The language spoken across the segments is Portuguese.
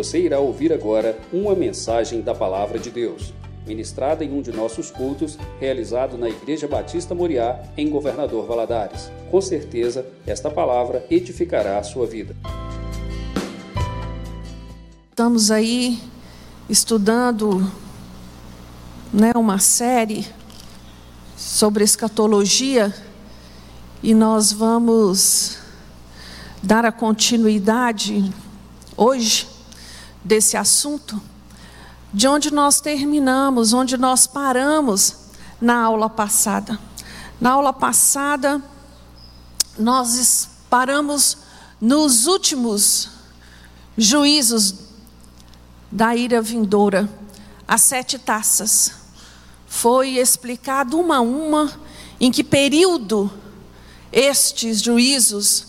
Você irá ouvir agora uma mensagem da Palavra de Deus, ministrada em um de nossos cultos, realizado na Igreja Batista Moriá, em Governador Valadares. Com certeza, esta palavra edificará a sua vida. Estamos aí estudando né, uma série sobre escatologia e nós vamos dar a continuidade hoje desse assunto, de onde nós terminamos, onde nós paramos na aula passada. Na aula passada, nós paramos nos últimos juízos da ira vindoura, as sete taças. Foi explicado uma a uma em que período estes juízos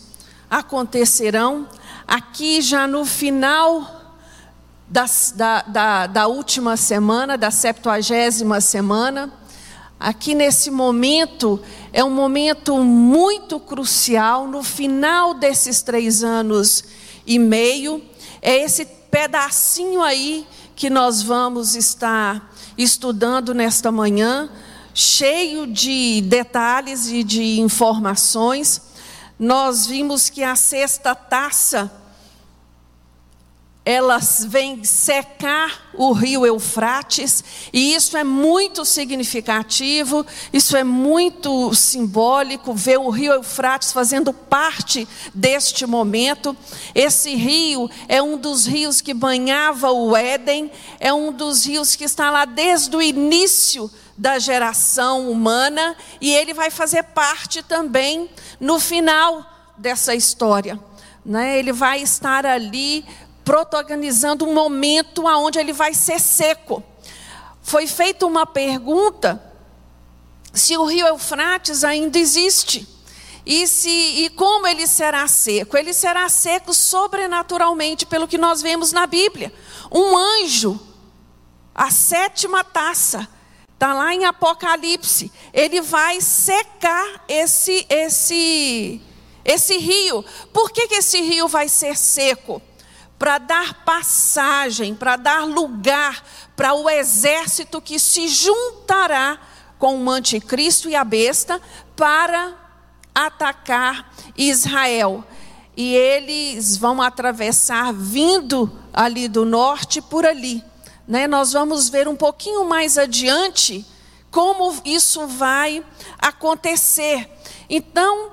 acontecerão aqui já no final da, da, da última semana, da septuagésima semana. Aqui nesse momento, é um momento muito crucial, no final desses três anos e meio, é esse pedacinho aí que nós vamos estar estudando nesta manhã, cheio de detalhes e de informações. Nós vimos que a sexta taça elas vêm secar o rio Eufrates, e isso é muito significativo, isso é muito simbólico, ver o rio Eufrates fazendo parte deste momento. Esse rio é um dos rios que banhava o Éden, é um dos rios que está lá desde o início da geração humana, e ele vai fazer parte também no final dessa história. Né? Ele vai estar ali protagonizando um momento aonde ele vai ser seco. Foi feita uma pergunta se o rio Eufrates ainda existe. E, se, e como ele será seco? Ele será seco sobrenaturalmente, pelo que nós vemos na Bíblia. Um anjo, a sétima taça, está lá em Apocalipse, ele vai secar esse, esse, esse rio. Por que, que esse rio vai ser seco? Para dar passagem, para dar lugar para o exército que se juntará com o anticristo e a besta para atacar Israel. E eles vão atravessar vindo ali do norte por ali. Né? Nós vamos ver um pouquinho mais adiante como isso vai acontecer. Então,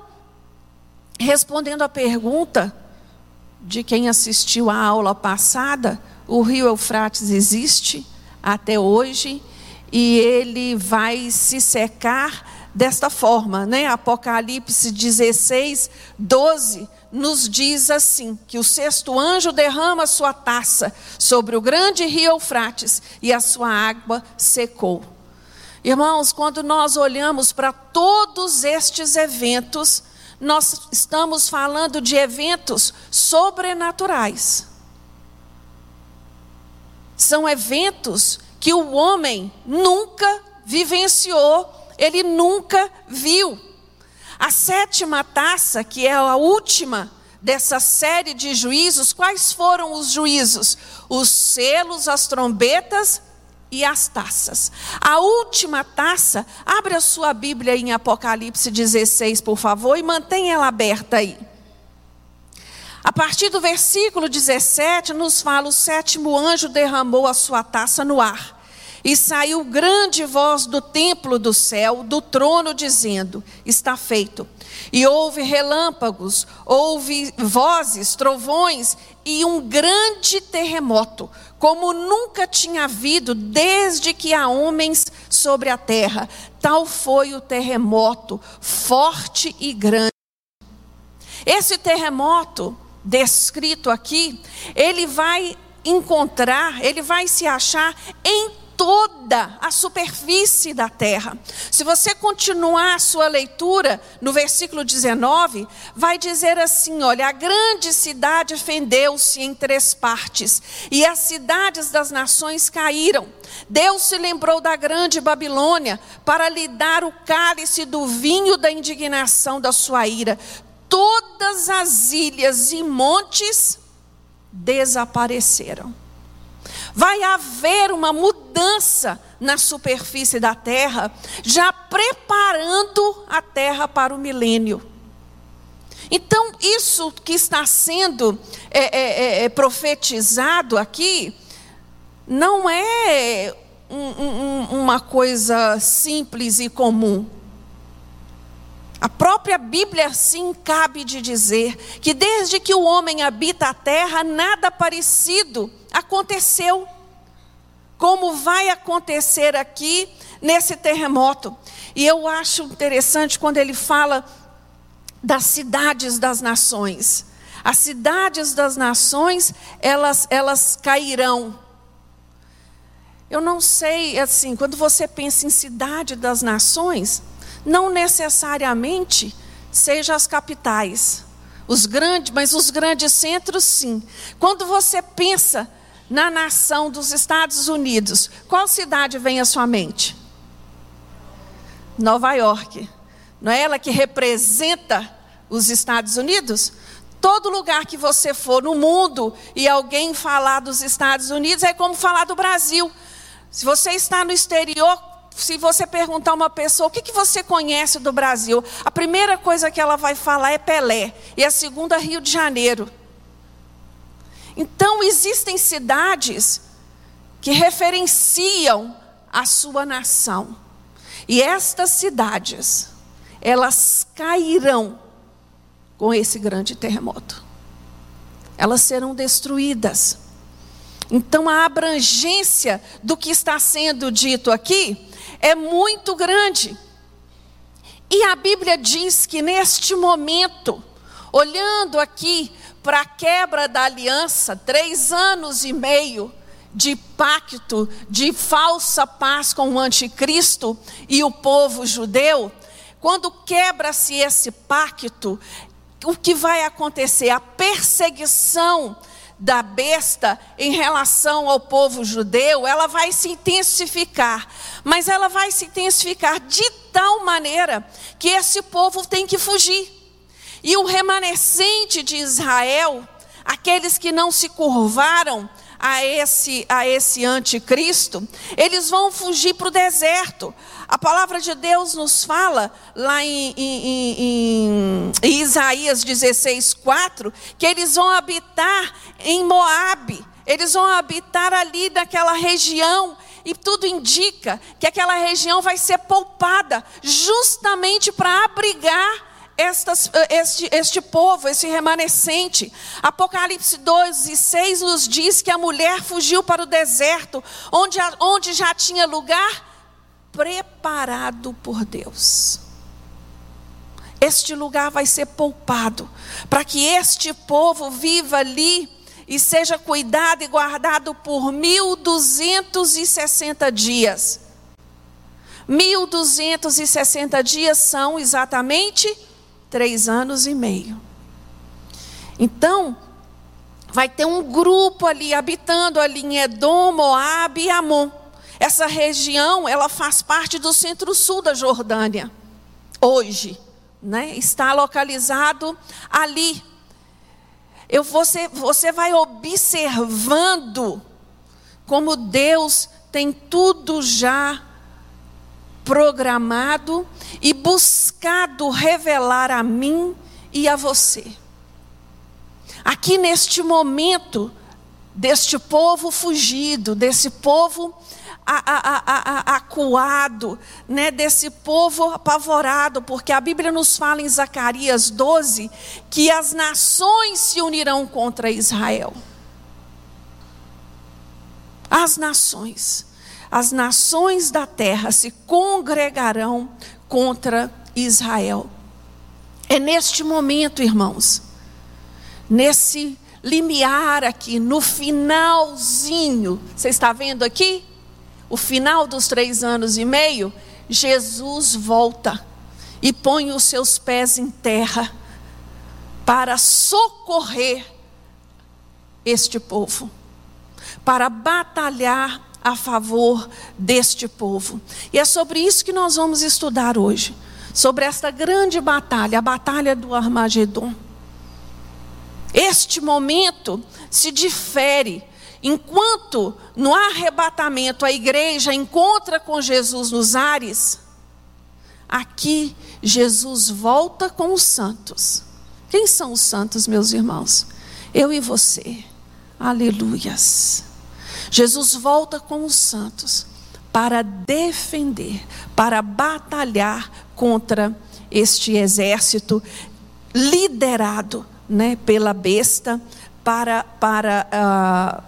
respondendo à pergunta, de quem assistiu à aula passada, o rio Eufrates existe até hoje e ele vai se secar desta forma, né? Apocalipse 16, 12 nos diz assim: que o sexto anjo derrama sua taça sobre o grande rio Eufrates e a sua água secou. Irmãos, quando nós olhamos para todos estes eventos, nós estamos falando de eventos sobrenaturais. São eventos que o homem nunca vivenciou, ele nunca viu. A sétima taça, que é a última dessa série de juízos, quais foram os juízos? Os selos, as trombetas e as taças. A última taça, abre a sua Bíblia em Apocalipse 16, por favor, e mantenha ela aberta aí. A partir do versículo 17, nos fala: o sétimo anjo derramou a sua taça no ar. E saiu grande voz do templo do céu, do trono, dizendo: Está feito. E houve relâmpagos, houve vozes, trovões e um grande terremoto, como nunca tinha havido desde que há homens sobre a terra. Tal foi o terremoto, forte e grande. Esse terremoto descrito aqui, ele vai encontrar, ele vai se achar em toda a superfície da terra. Se você continuar a sua leitura no versículo 19, vai dizer assim: olha, a grande cidade fendeu-se em três partes, e as cidades das nações caíram. Deus se lembrou da grande Babilônia para lhe dar o cálice do vinho da indignação da sua ira. Todas as ilhas e montes desapareceram. Vai haver uma mudança na superfície da terra, já preparando a terra para o milênio. Então, isso que está sendo é, é, é, é profetizado aqui, não é um, um, uma coisa simples e comum. A própria Bíblia assim cabe de dizer que desde que o homem habita a terra, nada parecido aconteceu. Como vai acontecer aqui nesse terremoto. E eu acho interessante quando ele fala das cidades das nações. As cidades das nações, elas, elas cairão. Eu não sei, assim, quando você pensa em cidade das nações, não necessariamente seja as capitais, os grandes, mas os grandes centros sim. Quando você pensa na nação dos Estados Unidos, qual cidade vem à sua mente? Nova York. Não é ela que representa os Estados Unidos? Todo lugar que você for no mundo e alguém falar dos Estados Unidos é como falar do Brasil. Se você está no exterior, se você perguntar a uma pessoa o que, que você conhece do Brasil, a primeira coisa que ela vai falar é Pelé, e a segunda Rio de Janeiro. Então, existem cidades que referenciam a sua nação. E estas cidades, elas cairão com esse grande terremoto. Elas serão destruídas. Então, a abrangência do que está sendo dito aqui é muito grande. E a Bíblia diz que neste momento, olhando aqui para a quebra da aliança, três anos e meio de pacto, de falsa paz com o anticristo e o povo judeu, quando quebra-se esse pacto, o que vai acontecer? A perseguição da besta em relação ao povo judeu, ela vai se intensificar, mas ela vai se intensificar de tal maneira que esse povo tem que fugir. E o remanescente de Israel, aqueles que não se curvaram a esse, a esse anticristo, eles vão fugir para o deserto. A palavra de Deus nos fala lá em, em, em, em Isaías 16, 4, que eles vão habitar em Moabe, eles vão habitar ali naquela região, e tudo indica que aquela região vai ser poupada, justamente para abrigar estas, este, este povo, esse remanescente. Apocalipse 12, 6 nos diz que a mulher fugiu para o deserto, onde, onde já tinha lugar preparado por Deus. Este lugar vai ser poupado, para que este povo viva ali e seja cuidado e guardado por 1260 dias. 1260 dias são exatamente três anos e meio. Então, vai ter um grupo ali habitando ali em Edom, Moab e Amon. Essa região, ela faz parte do centro-sul da Jordânia. Hoje, né? Está localizado ali. Eu, você, você vai observando como Deus tem tudo já programado e buscado revelar a mim e a você. Aqui neste momento deste povo fugido, desse povo acuado, né, desse povo apavorado, porque a Bíblia nos fala em Zacarias 12 que as nações se unirão contra Israel. As nações, as nações da terra se congregarão contra Israel. É neste momento, irmãos, nesse limiar aqui, no finalzinho, você está vendo aqui? o final dos três anos e meio, Jesus volta e põe os seus pés em terra para socorrer este povo, para batalhar a favor deste povo. E é sobre isso que nós vamos estudar hoje, sobre esta grande batalha, a batalha do Armagedon. este momento se difere. Enquanto no arrebatamento a igreja encontra com Jesus nos ares, aqui Jesus volta com os santos. Quem são os santos, meus irmãos? Eu e você. Aleluias. Jesus volta com os santos para defender, para batalhar contra este exército liderado né, pela besta para, para uh,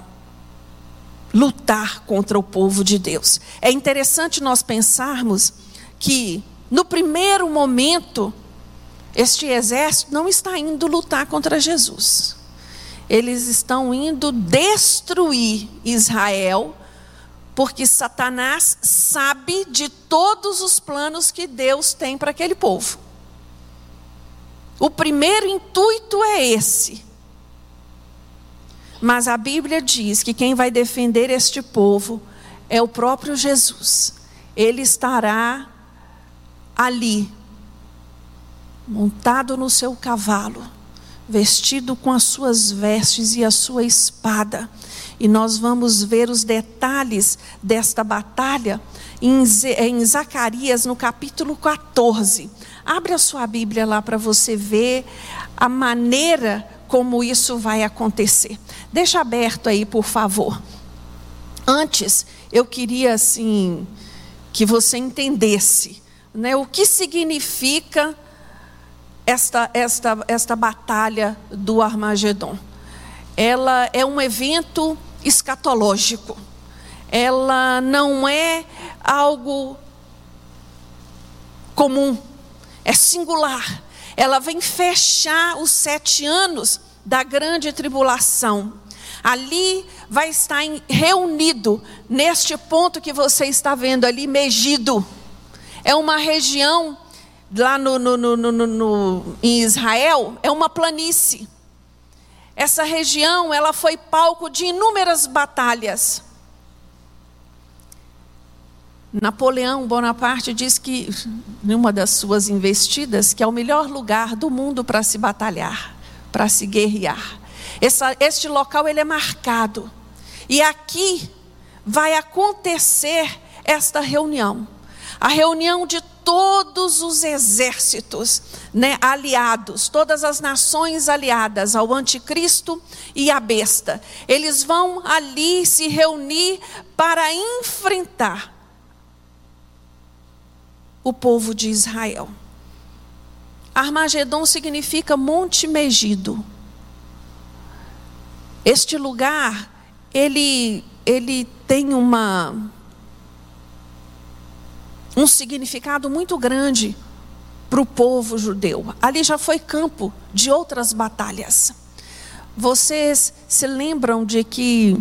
lutar contra o povo de Deus. É interessante nós pensarmos que, no primeiro momento, este exército não está indo lutar contra Jesus. Eles estão indo destruir Israel, porque Satanás sabe de todos os planos que Deus tem para aquele povo. O primeiro intuito é esse. Mas a Bíblia diz que quem vai defender este povo é o próprio Jesus. Ele estará ali, montado no seu cavalo, vestido com as suas vestes e a sua espada. E nós vamos ver os detalhes desta batalha em Zacarias, no capítulo 14. Abre a sua Bíblia lá para você ver a maneira como isso vai acontecer. Deixa aberto aí, por favor. Antes, eu queria assim que você entendesse, né, o que significa esta esta esta batalha do Armagedon. Ela é um evento escatológico. Ela não é algo comum é singular. Ela vem fechar os sete anos da grande tribulação. Ali vai estar reunido, neste ponto que você está vendo ali, Megido. É uma região, lá no, no, no, no, em Israel, é uma planície. Essa região, ela foi palco de inúmeras batalhas. Napoleão Bonaparte diz que, numa das suas investidas, que é o melhor lugar do mundo para se batalhar, para se guerrear. Essa, este local ele é marcado. E aqui vai acontecer esta reunião. A reunião de todos os exércitos né, aliados, todas as nações aliadas ao anticristo e à besta. Eles vão ali se reunir para enfrentar o povo de Israel. Armagedon significa Monte Megido. Este lugar, ele, ele tem uma, um significado muito grande para o povo judeu. Ali já foi campo de outras batalhas. Vocês se lembram de que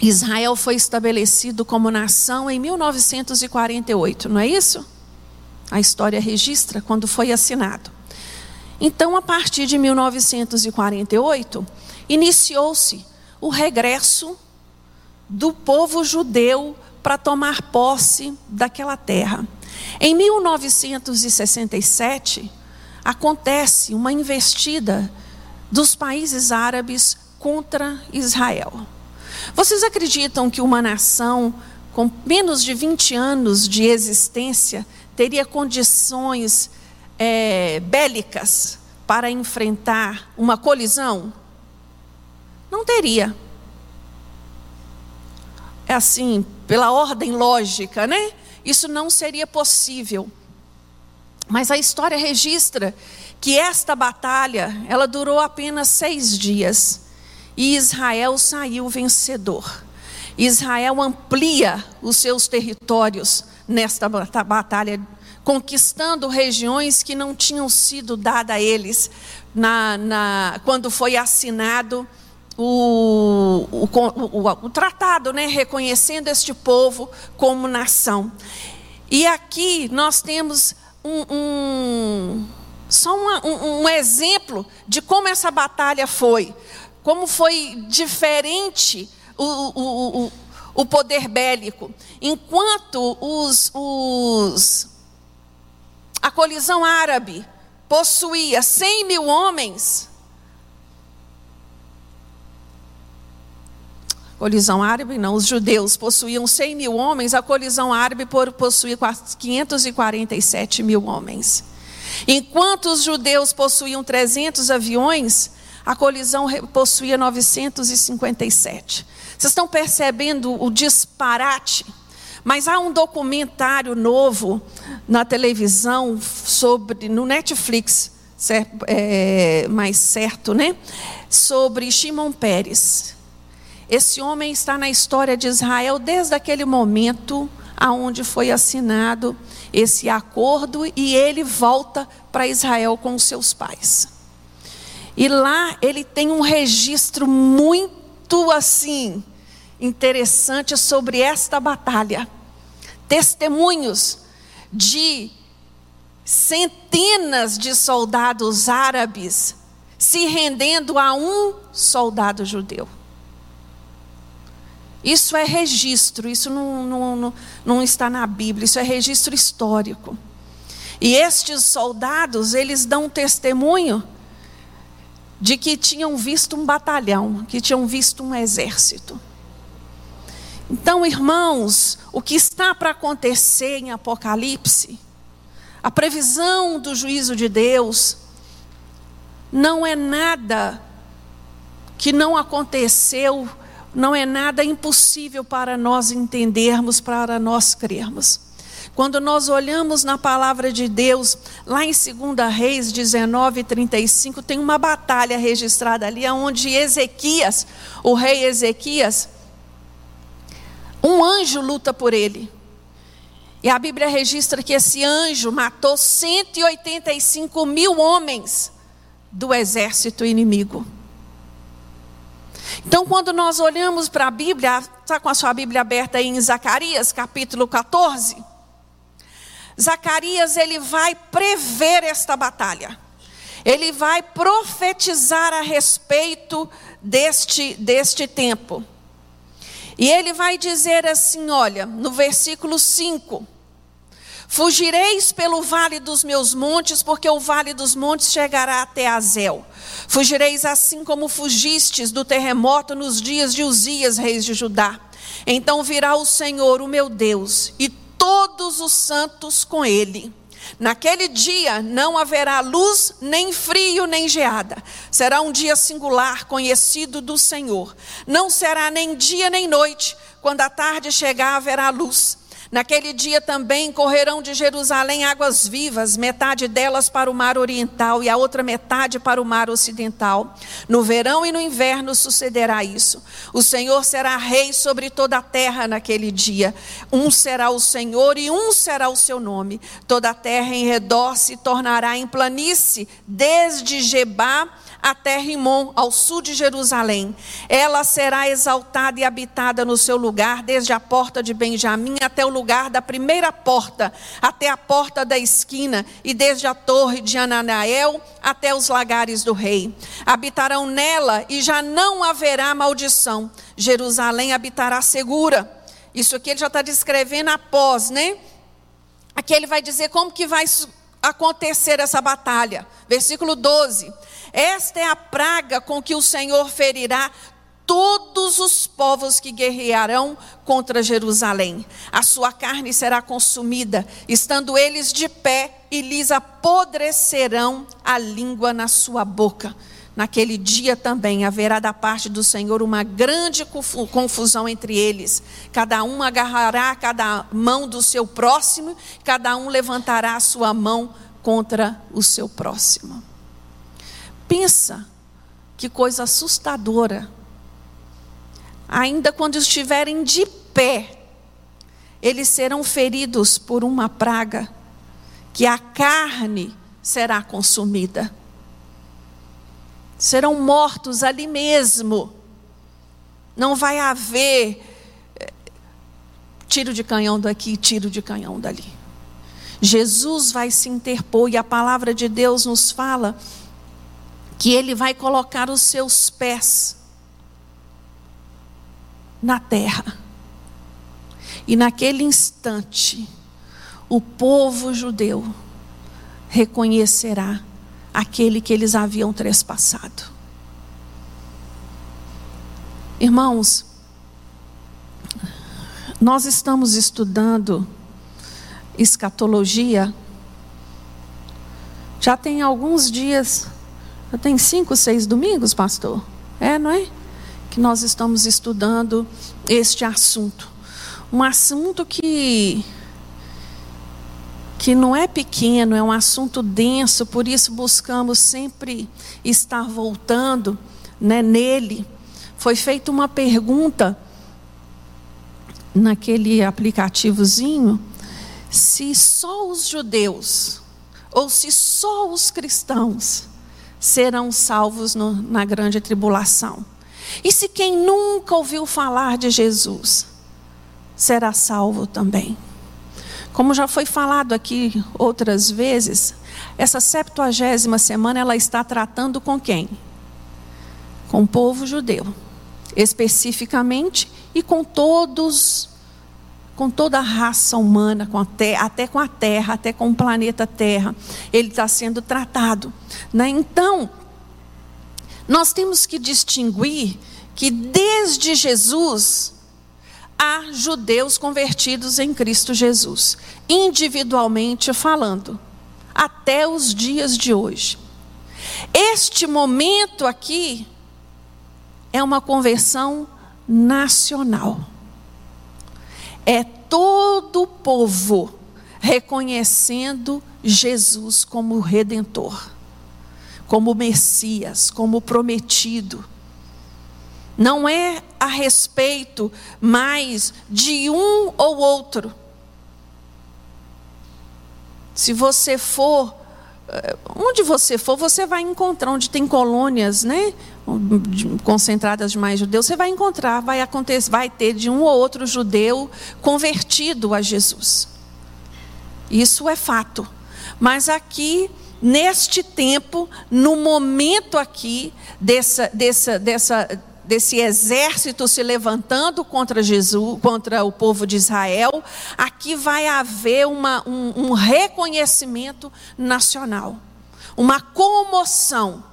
Israel foi estabelecido como nação em 1948, não é isso? A história registra quando foi assinado. Então, a partir de 1948, iniciou-se o regresso do povo judeu para tomar posse daquela terra. Em 1967, acontece uma investida dos países árabes contra Israel. Vocês acreditam que uma nação com menos de 20 anos de existência teria condições é, bélicas para enfrentar uma colisão? Não teria. É assim, pela ordem lógica, né? Isso não seria possível. Mas a história registra que esta batalha, ela durou apenas seis dias e Israel saiu vencedor. Israel amplia os seus territórios nesta batalha, conquistando regiões que não tinham sido dadas a eles na, na, quando foi assinado o, o, o, o tratado, né, reconhecendo este povo como nação. E aqui nós temos um, um só uma, um, um exemplo de como essa batalha foi como foi diferente o, o, o, o poder bélico. Enquanto os, os, a colisão árabe possuía 100 mil homens, colisão árabe não, os judeus possuíam 100 mil homens, a colisão árabe possuía 547 mil homens. Enquanto os judeus possuíam 300 aviões, a colisão possuía 957. Vocês estão percebendo o disparate? Mas há um documentário novo na televisão sobre no Netflix, é, mais certo, né? Sobre Shimon Peres. Esse homem está na história de Israel desde aquele momento aonde foi assinado esse acordo e ele volta para Israel com seus pais. E lá ele tem um registro muito assim interessante sobre esta batalha. Testemunhos de centenas de soldados árabes se rendendo a um soldado judeu. Isso é registro, isso não, não, não, não, está na Bíblia, isso é registro histórico. E estes soldados, eles dão testemunho de que tinham visto um batalhão, que tinham visto um exército. Então, irmãos, o que está para acontecer em Apocalipse, a previsão do juízo de Deus, não é nada que não aconteceu, não é nada impossível para nós entendermos, para nós crermos. Quando nós olhamos na palavra de Deus, lá em 2 Reis 19, 35, tem uma batalha registrada ali, onde Ezequias, o rei Ezequias, um anjo luta por ele. E a Bíblia registra que esse anjo matou 185 mil homens do exército inimigo. Então, quando nós olhamos para a Bíblia, está com a sua Bíblia aberta aí em Zacarias, capítulo 14. Zacarias, ele vai prever esta batalha. Ele vai profetizar a respeito deste, deste tempo. E ele vai dizer assim: olha, no versículo 5: Fugireis pelo vale dos meus montes, porque o vale dos montes chegará até Azel. Fugireis assim como fugistes do terremoto nos dias de Uzias, reis de Judá. Então virá o Senhor, o meu Deus, e todos os santos com ele Naquele dia não haverá luz, nem frio, nem geada. Será um dia singular, conhecido do Senhor. Não será nem dia nem noite. Quando a tarde chegar, haverá luz. Naquele dia também correrão de Jerusalém águas vivas, metade delas para o mar oriental e a outra metade para o mar ocidental. No verão e no inverno sucederá isso. O Senhor será rei sobre toda a terra naquele dia. Um será o Senhor e um será o seu nome. Toda a terra em redor se tornará em planície, desde Jebá até Rimon, ao sul de Jerusalém. Ela será exaltada e habitada no seu lugar, desde a porta de Benjamim até o lugar da primeira porta, até a porta da esquina, e desde a torre de Ananael até os lagares do rei. Habitarão nela e já não haverá maldição. Jerusalém habitará segura. Isso aqui ele já está descrevendo após, né? Aqui ele vai dizer como que vai acontecer essa batalha. Versículo 12. Esta é a praga com que o Senhor ferirá todos os povos que guerrearão contra Jerusalém. A sua carne será consumida, estando eles de pé, e lhes apodrecerão a língua na sua boca. Naquele dia também haverá da parte do Senhor uma grande confusão entre eles. Cada um agarrará cada mão do seu próximo, cada um levantará a sua mão contra o seu próximo. Pensa que coisa assustadora. Ainda quando estiverem de pé, eles serão feridos por uma praga, que a carne será consumida. Serão mortos ali mesmo. Não vai haver eh, tiro de canhão daqui, tiro de canhão dali. Jesus vai se interpor e a palavra de Deus nos fala que ele vai colocar os seus pés na terra. E naquele instante, o povo judeu reconhecerá aquele que eles haviam trespassado. Irmãos, nós estamos estudando escatologia. Já tem alguns dias, já tem cinco, seis domingos, pastor? É, não é? Que nós estamos estudando este assunto. Um assunto que que não é pequeno, é um assunto denso, por isso buscamos sempre estar voltando né, nele. Foi feita uma pergunta naquele aplicativozinho se só os judeus ou se só os cristãos serão salvos no, na grande tribulação. E se quem nunca ouviu falar de Jesus será salvo também. Como já foi falado aqui outras vezes, essa septuagésima semana ela está tratando com quem? Com o povo judeu, especificamente e com todos, com toda a raça humana, com terra, até com a Terra, até com o planeta Terra, ele está sendo tratado. Né? Então, nós temos que distinguir que desde Jesus há judeus convertidos em Cristo Jesus, individualmente falando, até os dias de hoje. Este momento aqui é uma conversão nacional. É todo o povo reconhecendo Jesus como redentor, como Messias, como prometido não é a respeito mais de um ou outro. Se você for, onde você for, você vai encontrar, onde tem colônias, né? Concentradas de mais judeus, você vai encontrar, vai acontecer, vai ter de um ou outro judeu convertido a Jesus. Isso é fato. Mas aqui, neste tempo, no momento aqui, dessa, dessa, dessa, desse exército se levantando contra Jesus, contra o povo de Israel, aqui vai haver uma, um, um reconhecimento nacional, uma comoção.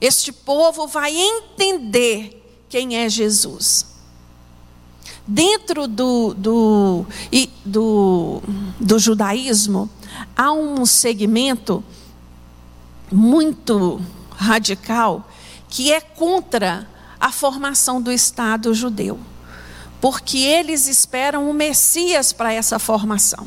Este povo vai entender quem é Jesus. Dentro do, do, do, do judaísmo, há um segmento muito radical que é contra a formação do Estado judeu, porque eles esperam o Messias para essa formação.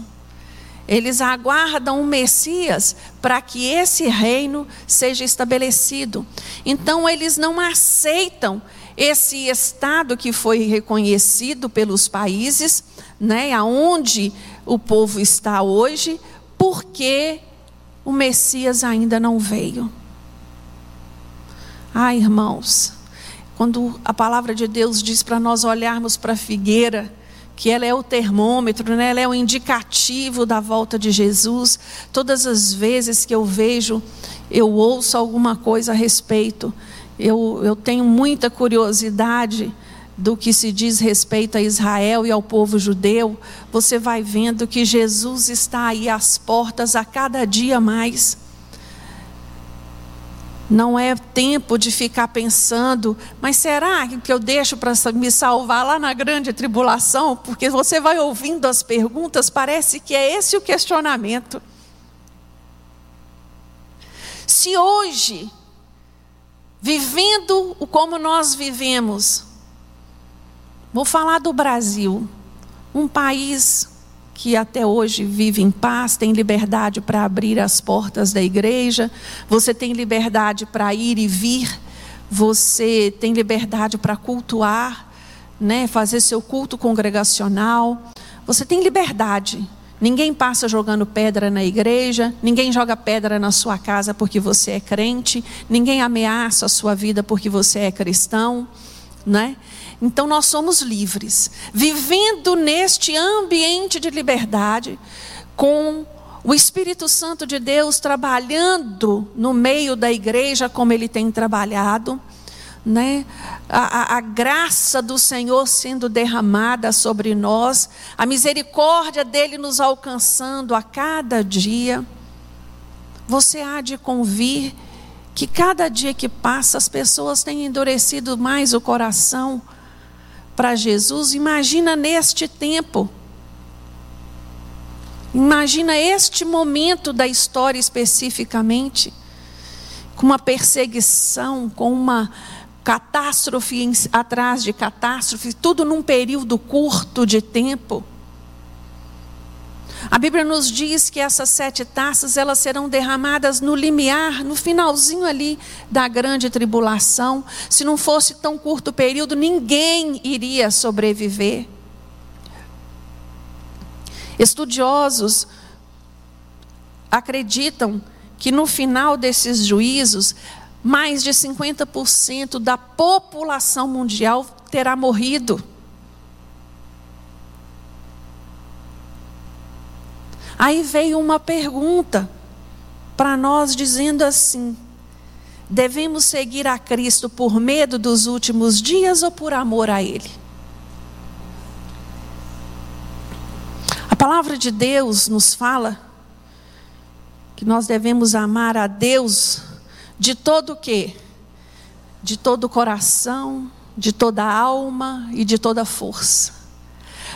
Eles aguardam o Messias para que esse reino seja estabelecido. Então, eles não aceitam esse Estado que foi reconhecido pelos países, né, aonde o povo está hoje, porque o Messias ainda não veio. Ah, irmãos, quando a palavra de Deus diz para nós olharmos para a figueira, que ela é o termômetro, né? ela é o indicativo da volta de Jesus. Todas as vezes que eu vejo, eu ouço alguma coisa a respeito, eu, eu tenho muita curiosidade do que se diz respeito a Israel e ao povo judeu. Você vai vendo que Jesus está aí às portas a cada dia mais. Não é tempo de ficar pensando, mas será que eu deixo para me salvar lá na grande tribulação? Porque você vai ouvindo as perguntas, parece que é esse o questionamento. Se hoje, vivendo como nós vivemos, vou falar do Brasil, um país que até hoje vive em paz, tem liberdade para abrir as portas da igreja, você tem liberdade para ir e vir, você tem liberdade para cultuar, né, fazer seu culto congregacional. Você tem liberdade. Ninguém passa jogando pedra na igreja, ninguém joga pedra na sua casa porque você é crente, ninguém ameaça a sua vida porque você é cristão, né? Então nós somos livres, vivendo neste ambiente de liberdade, com o Espírito Santo de Deus trabalhando no meio da igreja como ele tem trabalhado, né? A, a, a, graça do Senhor sendo derramada sobre nós, a misericórdia dele nos alcançando a cada dia. Você há de convir que cada dia que passa as pessoas têm endurecido mais o coração para Jesus, imagina neste tempo. Imagina este momento da história especificamente, com uma perseguição, com uma catástrofe atrás de catástrofe, tudo num período curto de tempo. A Bíblia nos diz que essas sete taças elas serão derramadas no limiar, no finalzinho ali da grande tribulação. Se não fosse tão curto período, ninguém iria sobreviver. Estudiosos acreditam que no final desses juízos, mais de 50% da população mundial terá morrido. Aí veio uma pergunta para nós dizendo assim: devemos seguir a Cristo por medo dos últimos dias ou por amor a Ele? A palavra de Deus nos fala que nós devemos amar a Deus de todo o quê? De todo o coração, de toda a alma e de toda a força.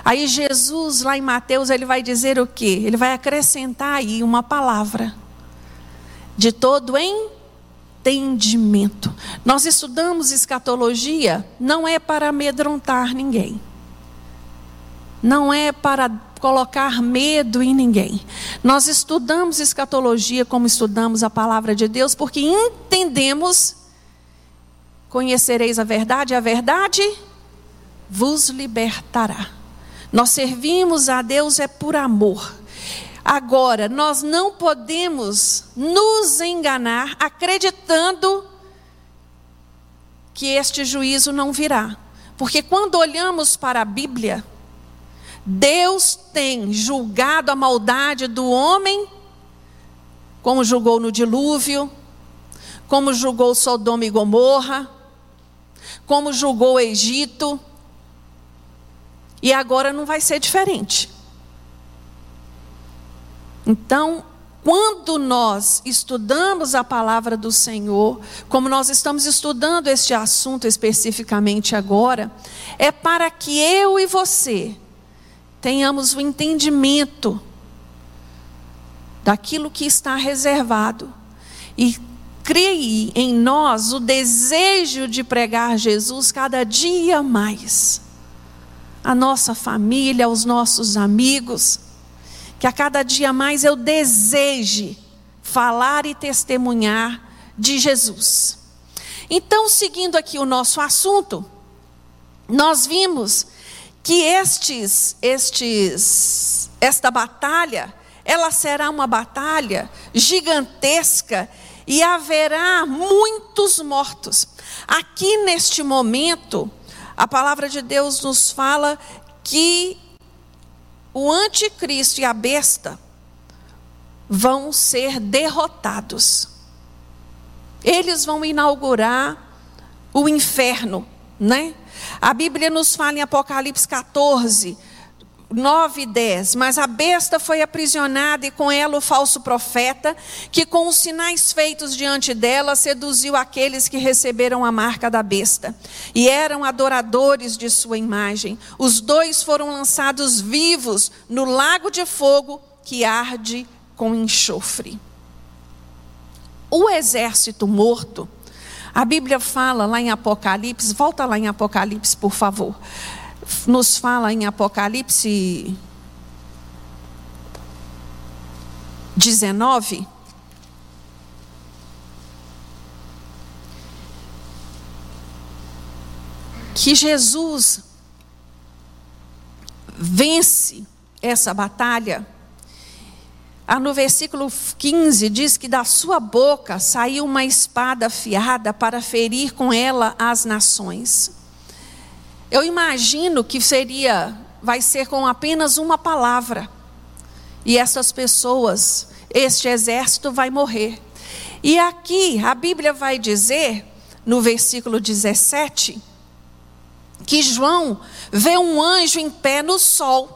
Aí Jesus, lá em Mateus, ele vai dizer o quê? Ele vai acrescentar aí uma palavra. De todo entendimento. Nós estudamos escatologia, não é para amedrontar ninguém. Não é para colocar medo em ninguém. Nós estudamos escatologia como estudamos a palavra de Deus, porque entendemos, conhecereis a verdade, a verdade vos libertará. Nós servimos a Deus é por amor. Agora, nós não podemos nos enganar acreditando que este juízo não virá. Porque quando olhamos para a Bíblia, Deus tem julgado a maldade do homem, como julgou no dilúvio, como julgou Sodoma e Gomorra, como julgou o Egito, e agora não vai ser diferente. Então, quando nós estudamos a palavra do Senhor, como nós estamos estudando este assunto especificamente agora, é para que eu e você tenhamos o entendimento daquilo que está reservado e crie em nós o desejo de pregar Jesus cada dia mais. A nossa família, aos nossos amigos, que a cada dia mais eu deseje falar e testemunhar de Jesus. Então, seguindo aqui o nosso assunto, nós vimos que estes, estes, esta batalha, ela será uma batalha gigantesca e haverá muitos mortos. Aqui neste momento, a palavra de Deus nos fala que o anticristo e a besta vão ser derrotados. Eles vão inaugurar o inferno, né? A Bíblia nos fala em Apocalipse 14, 9 e 10. Mas a besta foi aprisionada e com ela o falso profeta, que com os sinais feitos diante dela seduziu aqueles que receberam a marca da besta e eram adoradores de sua imagem. Os dois foram lançados vivos no lago de fogo que arde com enxofre. O exército morto a Bíblia fala lá em Apocalipse, volta lá em Apocalipse, por favor. Nos fala em Apocalipse 19. Que Jesus vence essa batalha ah, no versículo 15 diz que da sua boca saiu uma espada afiada para ferir com ela as nações. Eu imagino que seria, vai ser com apenas uma palavra. E essas pessoas, este exército vai morrer. E aqui a Bíblia vai dizer, no versículo 17, que João vê um anjo em pé no sol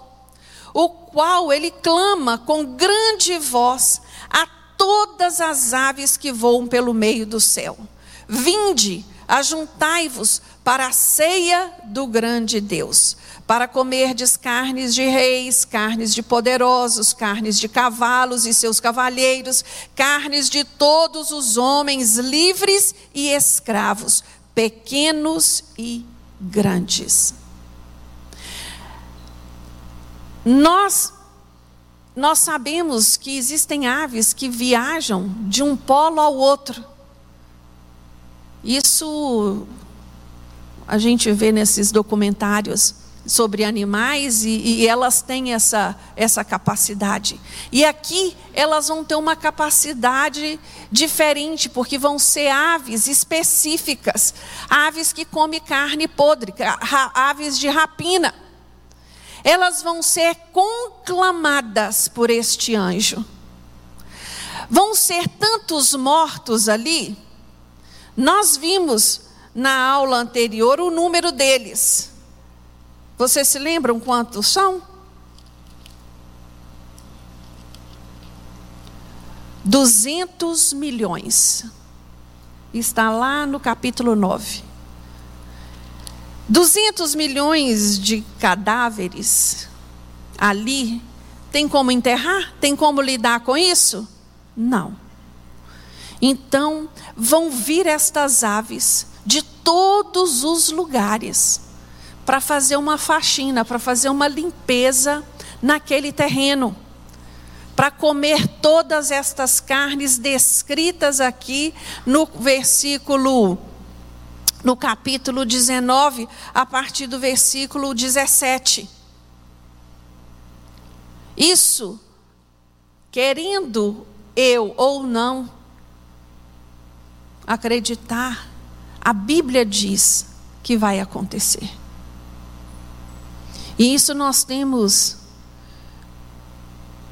o qual ele clama com grande voz a todas as aves que voam pelo meio do céu: Vinde, Ajuntai-vos para a ceia do grande Deus, para comerdes carnes de reis, carnes de poderosos, carnes de cavalos e seus cavalheiros, carnes de todos os homens livres e escravos, pequenos e grandes. Nós nós sabemos que existem aves que viajam de um polo ao outro. Isso a gente vê nesses documentários sobre animais e, e, elas têm essa, essa capacidade. E aqui elas vão ter uma capacidade diferente, porque vão ser aves específicas, aves que comem carne podre, aves de rapina elas vão ser conclamadas por este anjo. Vão ser tantos mortos ali. Nós vimos na aula anterior o número deles. Vocês se lembram quantos são? Duzentos milhões. Está lá no capítulo 9. 200 milhões de cadáveres ali, tem como enterrar? Tem como lidar com isso? Não. Então, vão vir estas aves de todos os lugares para fazer uma faxina, para fazer uma limpeza naquele terreno, para comer todas estas carnes descritas aqui no versículo no capítulo 19, a partir do versículo 17. Isso, querendo eu ou não acreditar, a Bíblia diz que vai acontecer. E isso nós temos,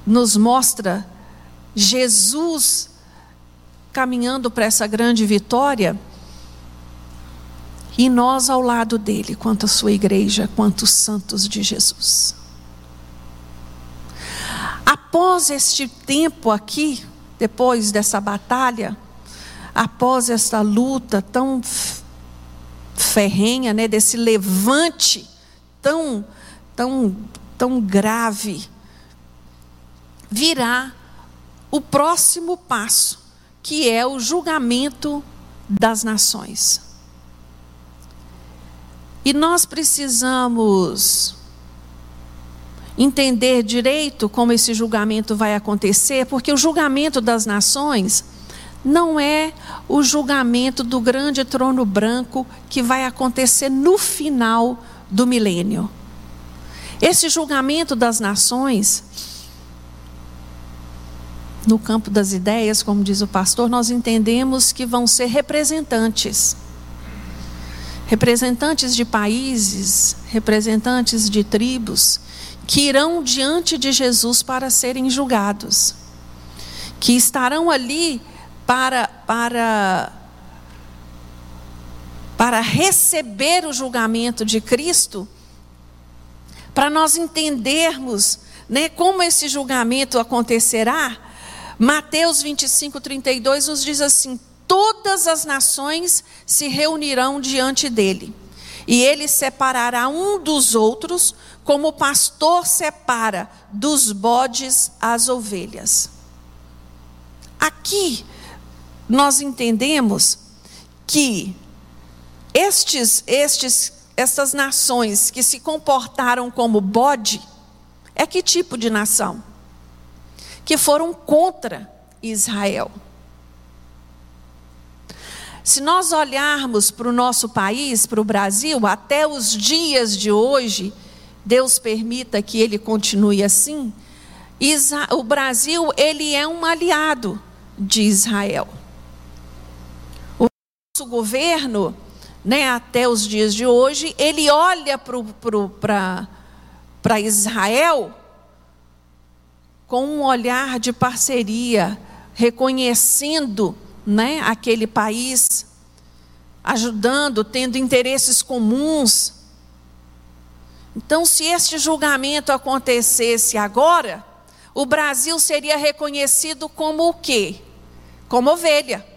nos mostra Jesus caminhando para essa grande vitória e nós ao lado dele, quanto a sua igreja, quanto os santos de Jesus. Após este tempo aqui, depois dessa batalha, após esta luta tão ferrenha, né, desse levante tão tão tão grave, virá o próximo passo, que é o julgamento das nações. E nós precisamos entender direito como esse julgamento vai acontecer, porque o julgamento das nações não é o julgamento do grande trono branco que vai acontecer no final do milênio. Esse julgamento das nações, no campo das ideias, como diz o pastor, nós entendemos que vão ser representantes representantes de países, representantes de tribos, que irão diante de Jesus para serem julgados, que estarão ali para, para, para receber o julgamento de Cristo, para nós entendermos né, como esse julgamento acontecerá. Mateus 25, 32 nos diz assim: todas as nações se reunirão diante dele. E ele separará um dos outros, como o pastor separa dos bodes as ovelhas. Aqui nós entendemos que estes, estes, estas nações que se comportaram como bode, é que tipo de nação? Que foram contra Israel. Se nós olharmos para o nosso país, para o Brasil, até os dias de hoje, Deus permita que ele continue assim, o Brasil ele é um aliado de Israel. Nosso governo, né, até os dias de hoje, ele olha para Israel com um olhar de parceria, reconhecendo né, aquele país, ajudando, tendo interesses comuns. Então, se este julgamento acontecesse agora, o Brasil seria reconhecido como o quê? Como ovelha.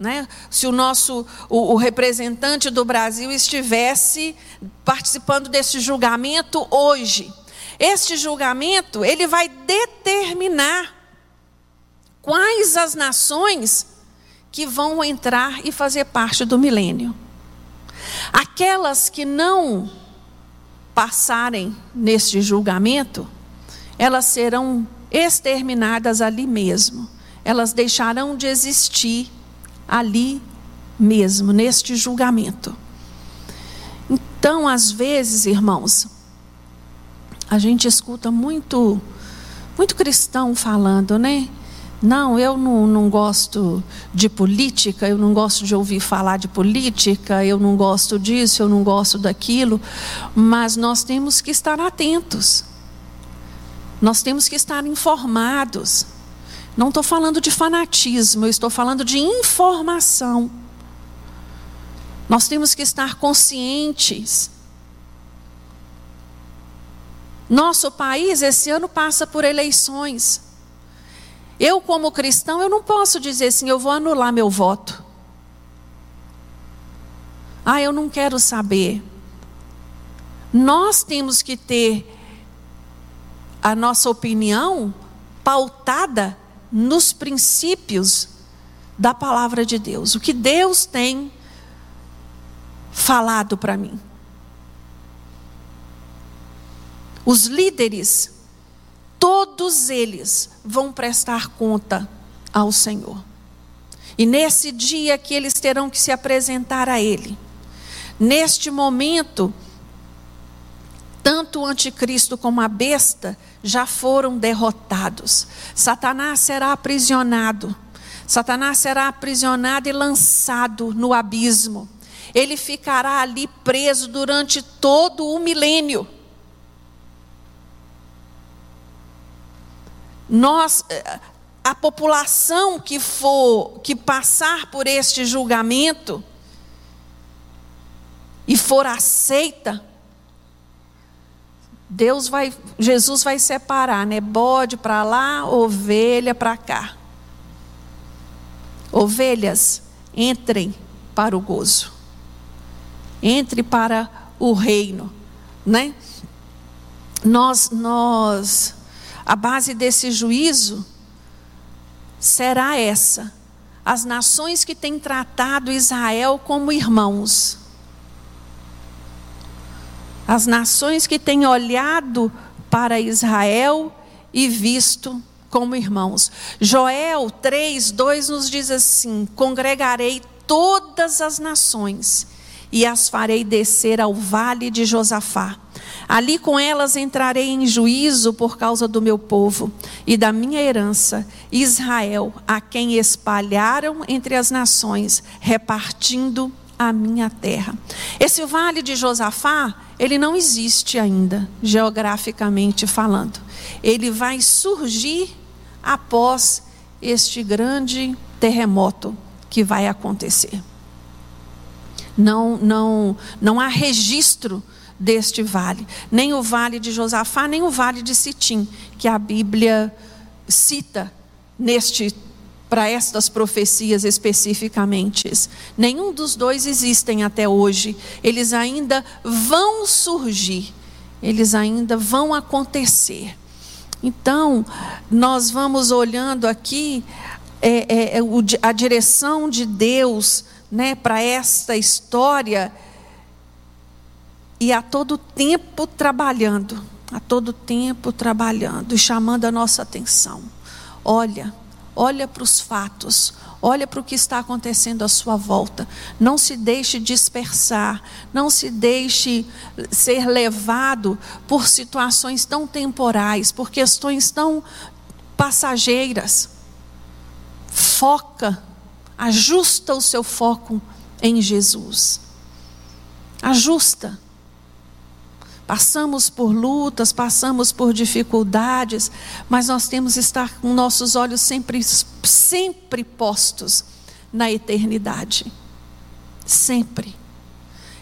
Né? Se o nosso o, o representante do Brasil estivesse participando desse julgamento hoje, este julgamento ele vai determinar quais as nações que vão entrar e fazer parte do milênio. Aquelas que não passarem neste julgamento, elas serão exterminadas ali mesmo. Elas deixarão de existir ali mesmo, neste julgamento. Então, às vezes, irmãos, a gente escuta muito, muito cristão falando, né? Não, eu não, não gosto de política, eu não gosto de ouvir falar de política, eu não gosto disso, eu não gosto daquilo, mas nós temos que estar atentos, nós temos que estar informados. Não estou falando de fanatismo, eu estou falando de informação. Nós temos que estar conscientes. Nosso país esse ano passa por eleições. Eu, como cristão, eu não posso dizer assim, eu vou anular meu voto. Ah, eu não quero saber. Nós temos que ter a nossa opinião pautada nos princípios da palavra de Deus. O que Deus tem falado para mim. Os líderes todos eles vão prestar conta ao Senhor. E nesse dia que eles terão que se apresentar a Ele, neste momento, tanto o anticristo como a besta já foram derrotados. Satanás será aprisionado. Satanás será aprisionado e lançado no abismo. Ele ficará ali preso durante todo o milênio. nós eh, a população que for que passar por este julgamento e for aceita Deus vai Jesus vai separar, né, bode para lá, ovelha para cá. Ovelhas, entrem para o gozo. Entre para o reino, né? Nós nós a base desse juízo será essa: as nações que têm tratado Israel como irmãos, as nações que têm olhado para Israel e visto como irmãos. Joel 3, 2 nos diz assim: Congregarei todas as nações e as farei descer ao vale de Josafá Ali com elas entrarei em juízo por causa do meu povo e da minha herança, Israel, a quem espalharam entre as nações, repartindo a minha terra. Esse vale de Josafá, ele não existe ainda, geograficamente falando. Ele vai surgir após este grande terremoto que vai acontecer. Não, não, não há registro deste vale, nem o vale de Josafá, nem o vale de Sitim, que a Bíblia cita neste para estas profecias especificamente. Nenhum dos dois existem até hoje. Eles ainda vão surgir. Eles ainda vão acontecer. Então, nós vamos olhando aqui é, é, é a direção de Deus né, para esta história e a todo tempo trabalhando, a todo tempo trabalhando e chamando a nossa atenção. Olha, olha para os fatos, olha para o que está acontecendo à sua volta. Não se deixe dispersar, não se deixe ser levado por situações tão temporais, por questões tão passageiras. Foca, ajusta o seu foco em Jesus. Ajusta. Passamos por lutas, passamos por dificuldades, mas nós temos que estar com nossos olhos sempre, sempre postos na eternidade. Sempre.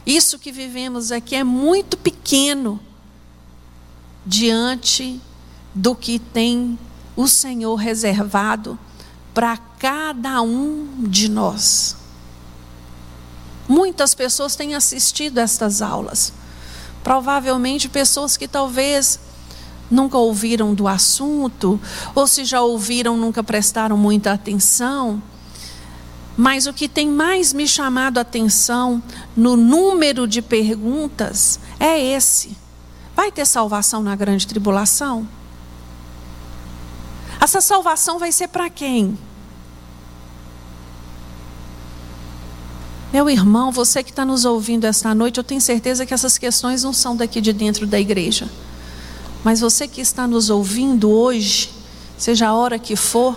Isso que vivemos aqui é muito pequeno diante do que tem o Senhor reservado para cada um de nós. Muitas pessoas têm assistido estas aulas. Provavelmente pessoas que talvez nunca ouviram do assunto, ou se já ouviram, nunca prestaram muita atenção. Mas o que tem mais me chamado a atenção no número de perguntas é esse: vai ter salvação na grande tribulação? Essa salvação vai ser para quem? Meu irmão, você que está nos ouvindo esta noite, eu tenho certeza que essas questões não são daqui de dentro da igreja. Mas você que está nos ouvindo hoje, seja a hora que for,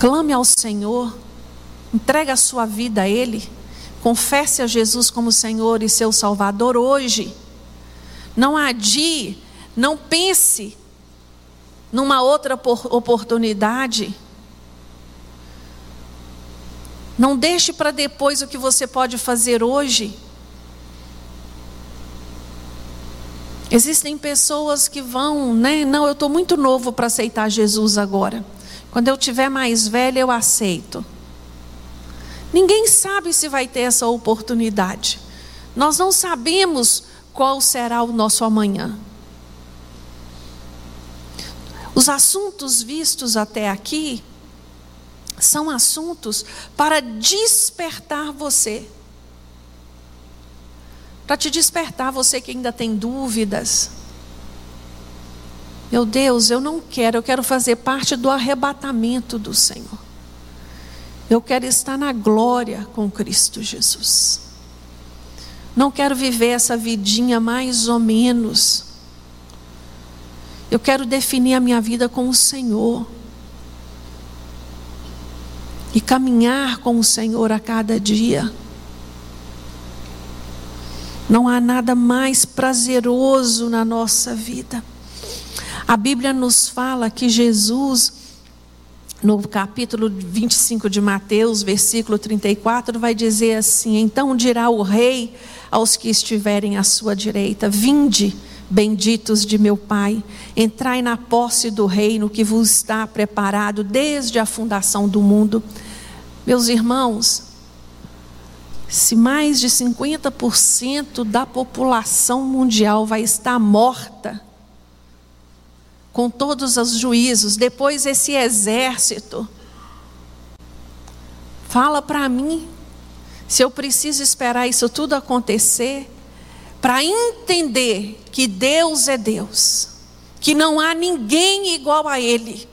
clame ao Senhor, entregue a sua vida a Ele, confesse a Jesus como Senhor e seu Salvador hoje. Não adie, não pense numa outra oportunidade. Não deixe para depois o que você pode fazer hoje. Existem pessoas que vão, né? Não, eu estou muito novo para aceitar Jesus agora. Quando eu tiver mais velho, eu aceito. Ninguém sabe se vai ter essa oportunidade. Nós não sabemos qual será o nosso amanhã. Os assuntos vistos até aqui são assuntos para despertar você para te despertar, você que ainda tem dúvidas. Meu Deus, eu não quero, eu quero fazer parte do arrebatamento do Senhor. Eu quero estar na glória com Cristo Jesus. Não quero viver essa vidinha mais ou menos. Eu quero definir a minha vida com o Senhor. E caminhar com o Senhor a cada dia. Não há nada mais prazeroso na nossa vida. A Bíblia nos fala que Jesus, no capítulo 25 de Mateus, versículo 34, vai dizer assim: Então dirá o Rei aos que estiverem à sua direita: Vinde, benditos de meu Pai, entrai na posse do reino que vos está preparado desde a fundação do mundo. Meus irmãos, se mais de 50% da população mundial vai estar morta, com todos os juízos, depois esse exército, fala para mim se eu preciso esperar isso tudo acontecer para entender que Deus é Deus, que não há ninguém igual a Ele,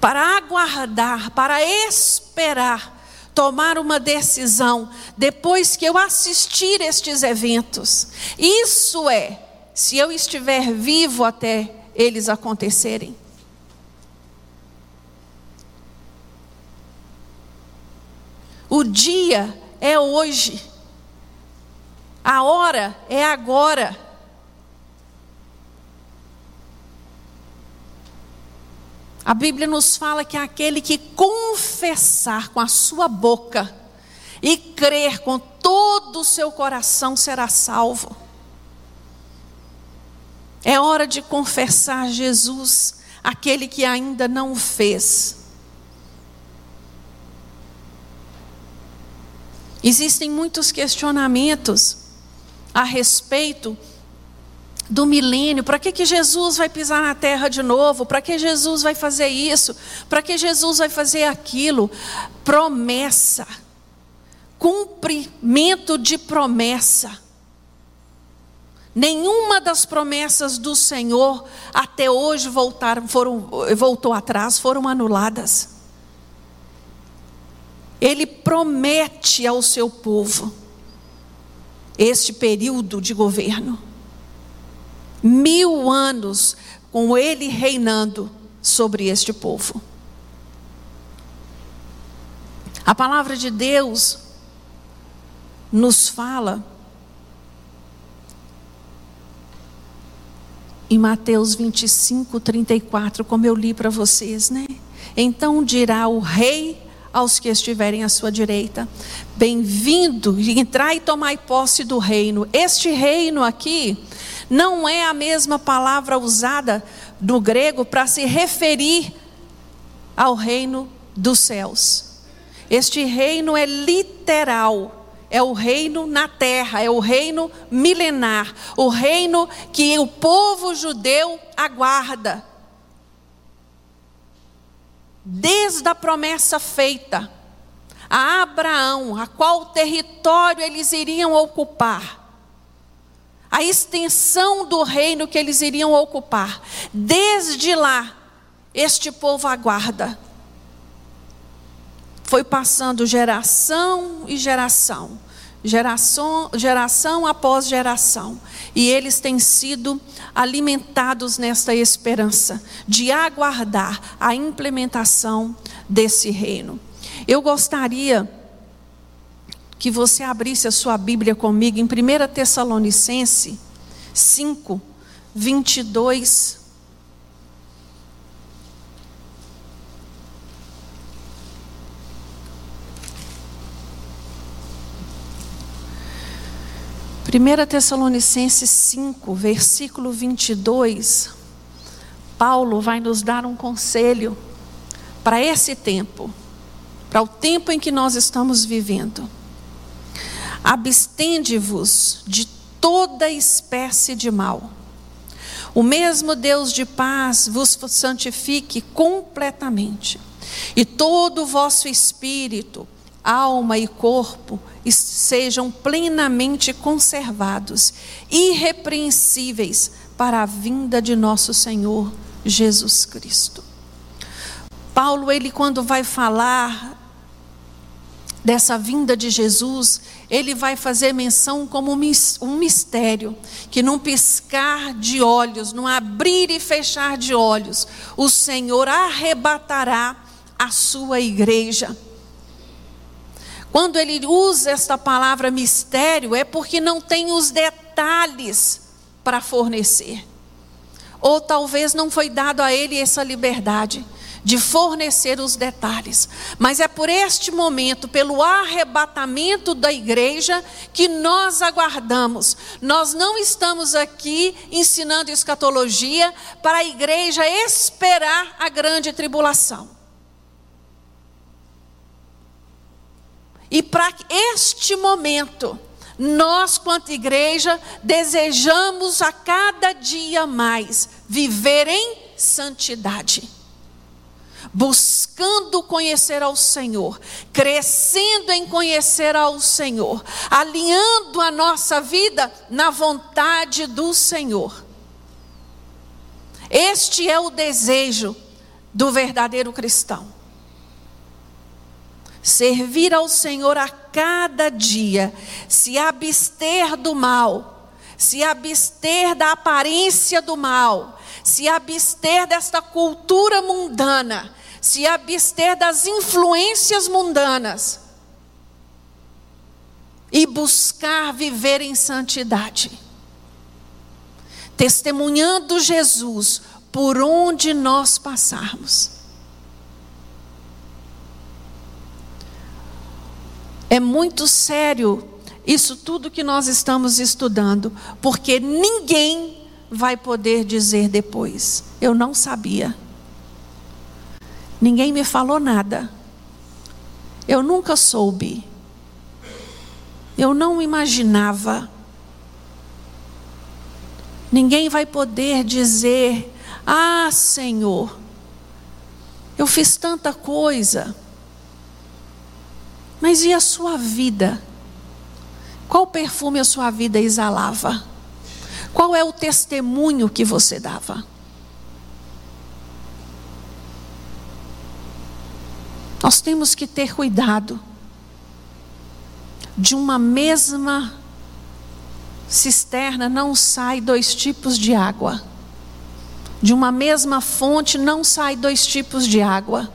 para aguardar, para esperar tomar uma decisão depois que eu assistir estes eventos. Isso é, se eu estiver vivo até eles acontecerem. O dia é hoje. A hora é agora. A Bíblia nos fala que aquele que confessar com a sua boca e crer com todo o seu coração será salvo. É hora de confessar Jesus, aquele que ainda não o fez. Existem muitos questionamentos a respeito do milênio. Para que, que Jesus vai pisar na terra de novo? Para que Jesus vai fazer isso? Para que Jesus vai fazer aquilo? Promessa. Cumprimento de promessa. Nenhuma das promessas do Senhor até hoje voltaram, foram, voltou atrás, foram anuladas. Ele promete ao seu povo este período de governo mil anos com ele reinando sobre este povo. A palavra de Deus nos fala em Mateus 25, 34, como eu li para vocês, né? Então dirá o rei aos que estiverem à sua direita: Bem-vindo, entrai e tomai posse do reino. Este reino aqui não é a mesma palavra usada no grego para se referir ao reino dos céus. Este reino é literal, é o reino na terra, é o reino milenar, o reino que o povo judeu aguarda. Desde a promessa feita a Abraão, a qual território eles iriam ocupar, a extensão do reino que eles iriam ocupar, desde lá, este povo aguarda. Foi passando geração e geração, geração, geração após geração, e eles têm sido alimentados nesta esperança de aguardar a implementação desse reino. Eu gostaria que você abrisse a sua Bíblia comigo em 1 Tessalonicense 5, 22 1 Tessalonicenses 5, versículo 22, Paulo vai nos dar um conselho para esse tempo, para o tempo em que nós estamos vivendo. Abstende-vos de toda espécie de mal. O mesmo Deus de paz vos santifique completamente, e todo o vosso espírito, alma e corpo sejam plenamente conservados, irrepreensíveis para a vinda de nosso Senhor Jesus Cristo. Paulo, ele quando vai falar dessa vinda de Jesus, ele vai fazer menção como um mistério, que num piscar de olhos, num abrir e fechar de olhos, o Senhor arrebatará a sua igreja quando ele usa esta palavra mistério, é porque não tem os detalhes para fornecer. Ou talvez não foi dado a ele essa liberdade de fornecer os detalhes. Mas é por este momento, pelo arrebatamento da igreja, que nós aguardamos. Nós não estamos aqui ensinando escatologia para a igreja esperar a grande tribulação. E para este momento, nós, quanto igreja, desejamos a cada dia mais viver em santidade, buscando conhecer ao Senhor, crescendo em conhecer ao Senhor, alinhando a nossa vida na vontade do Senhor. Este é o desejo do verdadeiro cristão servir ao Senhor a cada dia, se abster do mal, se abster da aparência do mal, se abster desta cultura mundana, se abster das influências mundanas e buscar viver em santidade, testemunhando Jesus por onde nós passarmos. É muito sério isso tudo que nós estamos estudando, porque ninguém vai poder dizer depois: eu não sabia. Ninguém me falou nada. Eu nunca soube. Eu não imaginava. Ninguém vai poder dizer: Ah, Senhor, eu fiz tanta coisa. Mas e a sua vida? Qual perfume a sua vida exalava? Qual é o testemunho que você dava? Nós temos que ter cuidado de uma mesma cisterna não sai dois tipos de água. De uma mesma fonte não sai dois tipos de água.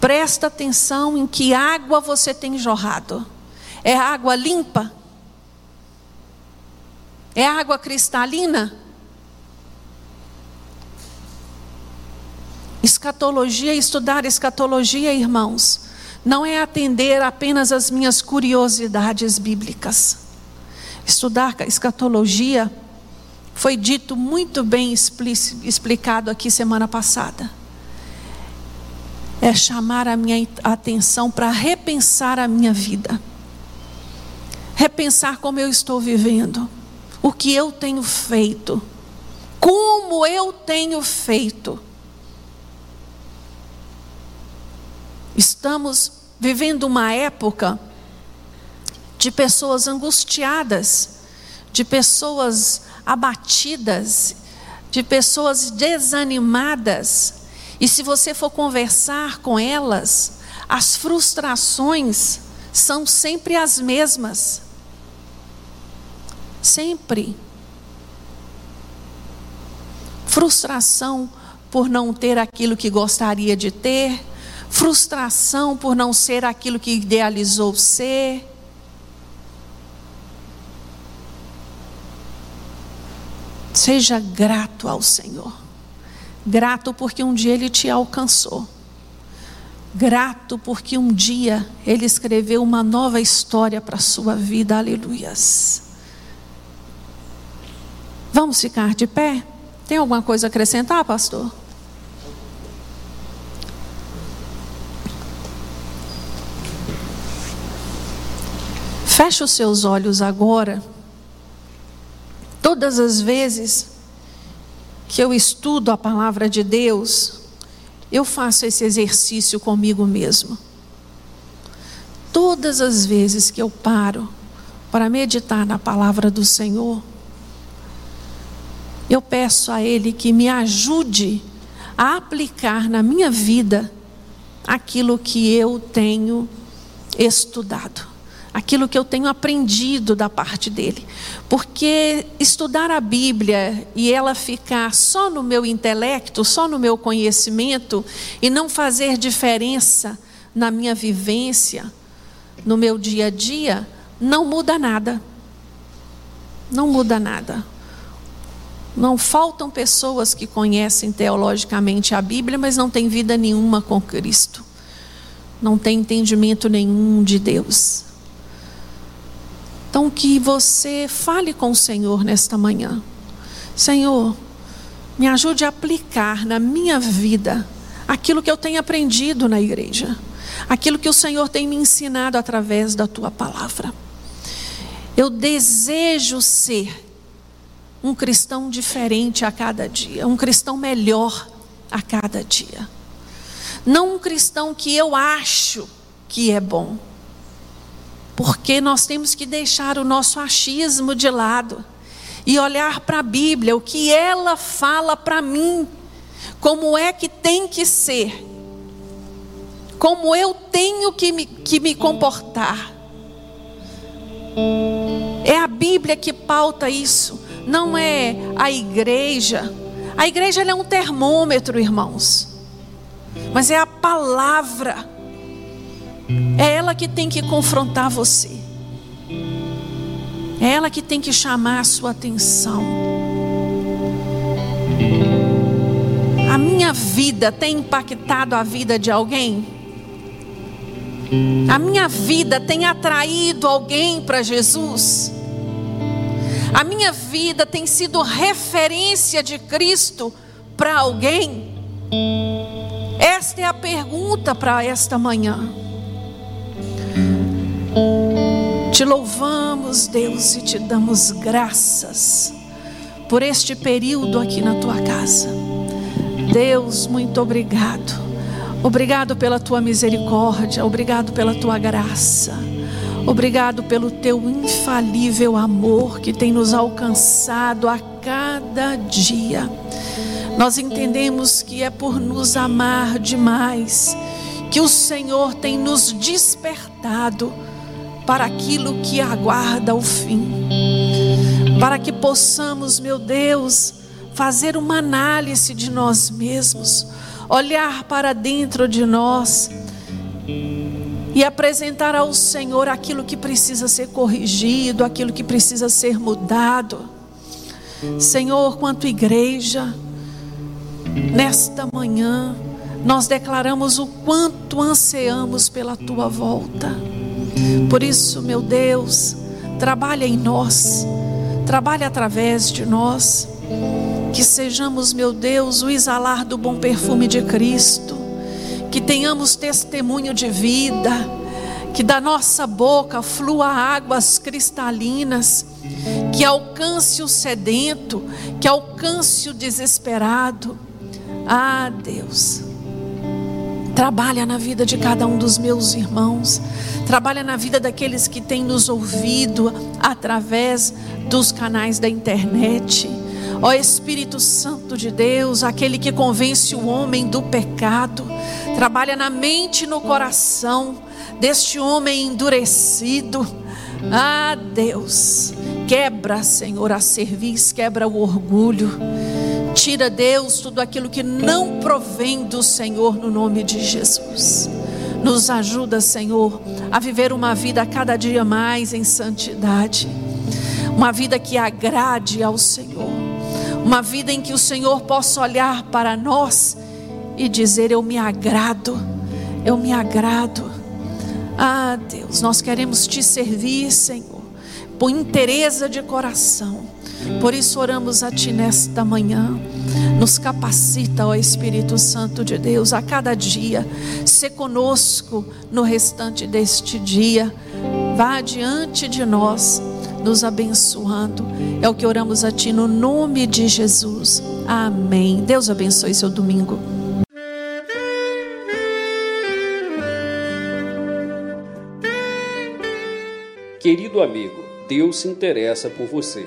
Presta atenção em que água você tem jorrado. É água limpa? É água cristalina? Escatologia, estudar escatologia, irmãos, não é atender apenas as minhas curiosidades bíblicas. Estudar escatologia Foi dito muito bem explicado aqui semana passada. É chamar a minha atenção para repensar a minha vida. Repensar como eu estou vivendo. O que eu tenho feito. Como eu tenho feito. Estamos vivendo uma época de pessoas angustiadas, de pessoas abatidas, de pessoas desanimadas. E se você for conversar com elas, as frustrações são sempre as mesmas. Sempre. Frustração por não ter aquilo que gostaria de ter, frustração por não ser aquilo que idealizou ser. Seja grato ao Senhor. Grato porque um dia Ele te alcançou. Grato porque um dia Ele escreveu uma nova história para a sua vida. Aleluias. Vamos ficar de pé? Tem alguma coisa a acrescentar, pastor? Feche os seus olhos agora. Todas as vezes que eu estudo a palavra de Deus, eu faço esse exercício comigo mesmo. Todas as vezes que eu paro para meditar na palavra do Senhor, eu peço a Ele que me ajude a aplicar na minha vida aquilo que eu tenho estudado aquilo que eu tenho aprendido da parte dele. Porque estudar a Bíblia e ela ficar só no meu intelecto, só no meu conhecimento, e não fazer diferença na minha vivência, no meu dia a dia, não muda nada. Não muda nada. Não faltam pessoas que conhecem teologicamente a Bíblia, mas não têm vida nenhuma com Cristo. Não têm entendimento nenhum de Deus. Então, que você fale com o Senhor nesta manhã. Senhor, me ajude a aplicar na minha vida aquilo que eu tenho aprendido na igreja, aquilo que o Senhor tem me ensinado através da tua palavra. Eu desejo ser um cristão diferente a cada dia, um cristão melhor a cada dia. Não um cristão que eu acho que é bom porque nós temos que deixar o nosso achismo de lado e olhar para a Bíblia, o que ela fala para mim, como é que tem que ser, como eu tenho que me, que me comportar. É a Bíblia que pauta isso, não é a igreja. A igreja é um termômetro, irmãos, mas é a palavra é ela que tem que confrontar você. É ela que tem que chamar a sua atenção. A minha vida tem impactado a vida de alguém? A minha vida tem atraído alguém para Jesus? A minha vida tem sido referência de Cristo para alguém? Esta é a pergunta para esta manhã. Te louvamos, Deus, e te damos graças por este período aqui na tua casa. Deus, muito obrigado. Obrigado pela tua misericórdia, obrigado pela tua graça. Obrigado pelo teu infalível amor que tem nos alcançado a cada dia. Nós entendemos que é por nos amar demais que o Senhor tem nos despertado para aquilo que aguarda o fim. Para que possamos, meu Deus, fazer uma análise de nós mesmos, olhar para dentro de nós e apresentar ao Senhor aquilo que precisa ser corrigido, aquilo que precisa ser mudado. Senhor, quanto igreja, nesta manhã, nós declaramos o quanto ansiamos pela tua volta. Por isso, meu Deus, trabalha em nós, Trabalhe através de nós. Que sejamos, meu Deus, o exalar do bom perfume de Cristo. Que tenhamos testemunho de vida. Que da nossa boca flua águas cristalinas. Que alcance o sedento. Que alcance o desesperado. Ah, Deus. Trabalha na vida de cada um dos meus irmãos. Trabalha na vida daqueles que têm nos ouvido através dos canais da internet. Ó Espírito Santo de Deus, aquele que convence o homem do pecado, trabalha na mente e no coração deste homem endurecido. Ah, Deus, quebra, Senhor, a cerviz, quebra o orgulho. Tira, Deus, tudo aquilo que não provém do Senhor no nome de Jesus. Nos ajuda, Senhor, a viver uma vida cada dia mais em santidade. Uma vida que agrade ao Senhor uma vida em que o Senhor possa olhar para nós e dizer: Eu me agrado, eu me agrado. Ah, Deus, nós queremos te servir, Senhor, por interesse de coração. Por isso oramos a Ti nesta manhã. Nos capacita, ó Espírito Santo de Deus, a cada dia. Se conosco no restante deste dia. Vá adiante de nós nos abençoando. É o que oramos a Ti no nome de Jesus. Amém. Deus abençoe seu domingo. Querido amigo, Deus se interessa por você.